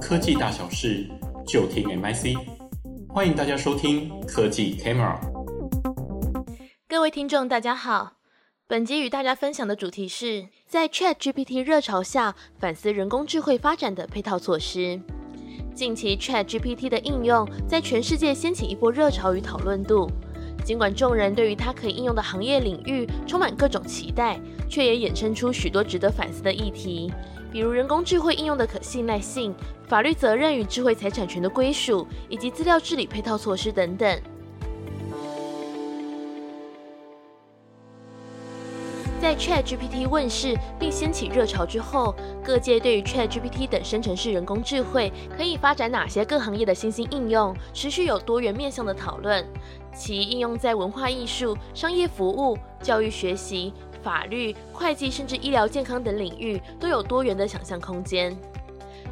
科技大小事，就听 MIC。欢迎大家收听科技 Camera。各位听众，大家好。本集与大家分享的主题是在 ChatGPT 热潮下反思人工智慧发展的配套措施。近期 ChatGPT 的应用在全世界掀起一波热潮与讨论度。尽管众人对于它可以应用的行业领域充满各种期待，却也衍生出许多值得反思的议题，比如人工智慧应用的可信赖性、法律责任与智慧财产权的归属，以及资料治理配套措施等等。在 ChatGPT 问世并掀起热潮之后，各界对于 ChatGPT 等生成式人工智慧可以发展哪些各行业的新兴应用，持续有多元面向的讨论。其应用在文化艺术、商业服务、教育学习、法律、会计，甚至医疗健康等领域，都有多元的想象空间。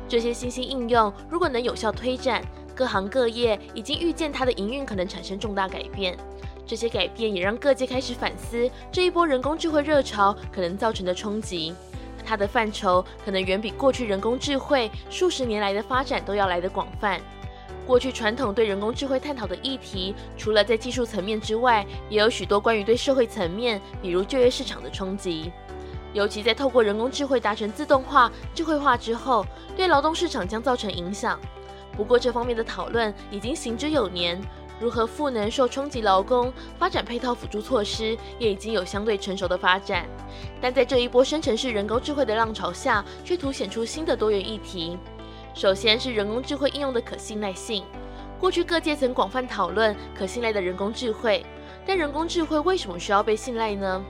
这些新兴应用如果能有效推展，各行各业已经预见它的营运可能产生重大改变。这些改变也让各界开始反思这一波人工智慧热潮可能造成的冲击。它的范畴可能远比过去人工智慧数十年来的发展都要来得广泛。过去传统对人工智慧探讨的议题，除了在技术层面之外，也有许多关于对社会层面，比如就业市场的冲击。尤其在透过人工智慧达成自动化、智慧化之后，对劳动市场将造成影响。不过，这方面的讨论已经行之有年。如何赋能受冲击劳工，发展配套辅助措施，也已经有相对成熟的发展。但在这一波生成式人工智慧的浪潮下，却凸显出新的多元议题。首先是人工智慧应用的可信赖性。过去各界曾广泛讨论可信赖的人工智慧，但人工智慧为什么需要被信赖呢？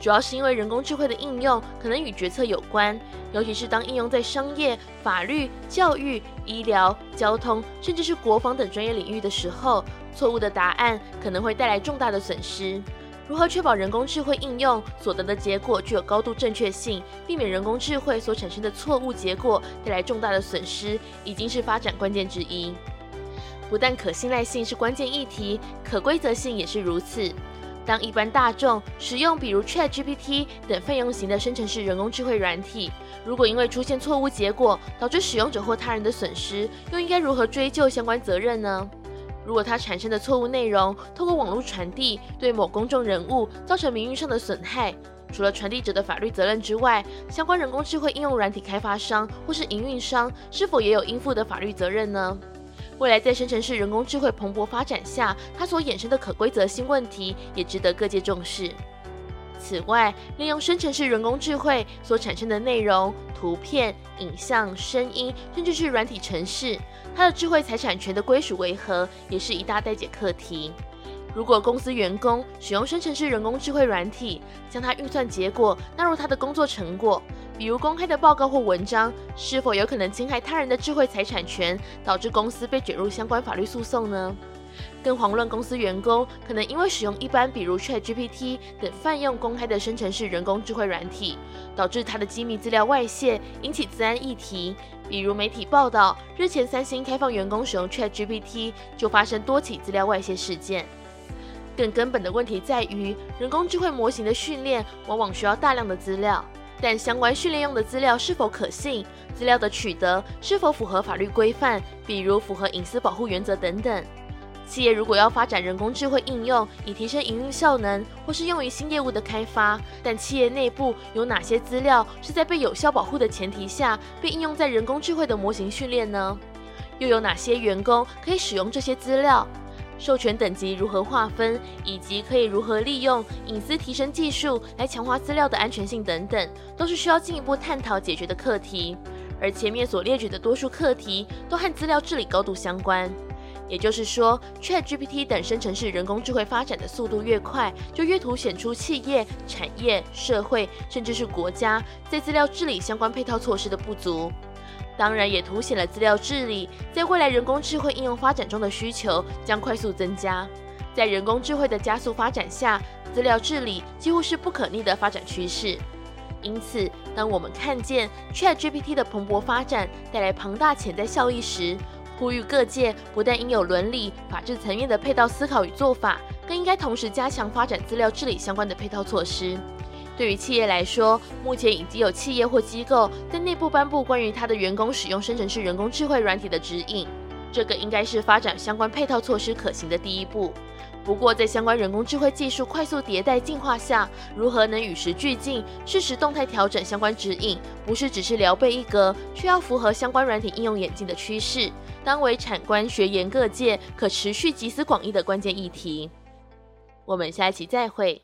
主要是因为人工智慧的应用可能与决策有关，尤其是当应用在商业、法律、教育、医疗、交通，甚至是国防等专业领域的时候，错误的答案可能会带来重大的损失。如何确保人工智慧应用所得的结果具有高度正确性，避免人工智慧所产生的错误结果带来重大的损失，已经是发展关键之一。不但可信赖性是关键议题，可规则性也是如此。当一般大众使用比如 ChatGPT 等费用型的生成式人工智慧软体，如果因为出现错误结果导致使用者或他人的损失，又应该如何追究相关责任呢？如果它产生的错误内容透过网络传递，对某公众人物造成名誉上的损害，除了传递者的法律责任之外，相关人工智慧应用软体开发商或是营运商是否也有应负的法律责任呢？未来在生成式人工智慧蓬勃发展下，它所衍生的可规则性问题也值得各界重视。此外，利用生成式人工智慧所产生的内容、图片、影像、声音，甚至是软体程式，它的智慧财产权的归属为何，也是一大待解课题。如果公司员工使用生成式人工智慧软体，将它运算结果纳入他的工作成果，比如公开的报告或文章，是否有可能侵害他人的智慧财产权，导致公司被卷入相关法律诉讼呢？更遑论公司员工可能因为使用一般比如 ChatGPT 等泛用公开的生成式人工智慧软体，导致他的机密资料外泄，引起资安议题。比如媒体报道，日前三星开放员工使用 ChatGPT，就发生多起资料外泄事件。更根本的问题在于，人工智慧模型的训练往往需要大量的资料，但相关训练用的资料是否可信，资料的取得是否符合法律规范，比如符合隐私保护原则等等。企业如果要发展人工智慧应用，以提升营运效能，或是用于新业务的开发，但企业内部有哪些资料是在被有效保护的前提下被应用在人工智慧的模型训练呢？又有哪些员工可以使用这些资料？授权等级如何划分，以及可以如何利用隐私提升技术来强化资料的安全性等等，都是需要进一步探讨解决的课题。而前面所列举的多数课题都和资料治理高度相关。也就是说，ChatGPT 等生成式人工智慧发展的速度越快，就越凸显出企业、产业、社会，甚至是国家在资料治理相关配套措施的不足。当然，也凸显了资料治理在未来人工智慧应用发展中的需求将快速增加。在人工智慧的加速发展下，资料治理几乎是不可逆的发展趋势。因此，当我们看见 ChatGPT 的蓬勃发展带来庞大潜在效益时，呼吁各界不但应有伦理、法治层面的配套思考与做法，更应该同时加强发展资料治理相关的配套措施。对于企业来说，目前已经有企业或机构在内部颁布关于他的员工使用生成式人工智慧软体的指引，这个应该是发展相关配套措施可行的第一步。不过，在相关人工智慧技术快速迭代进化下，如何能与时俱进，适时动态调整相关指引，不是只是聊备一格，需要符合相关软体应用演进的趋势，当为产官学研各界可持续集思广益的关键议题。我们下一期再会。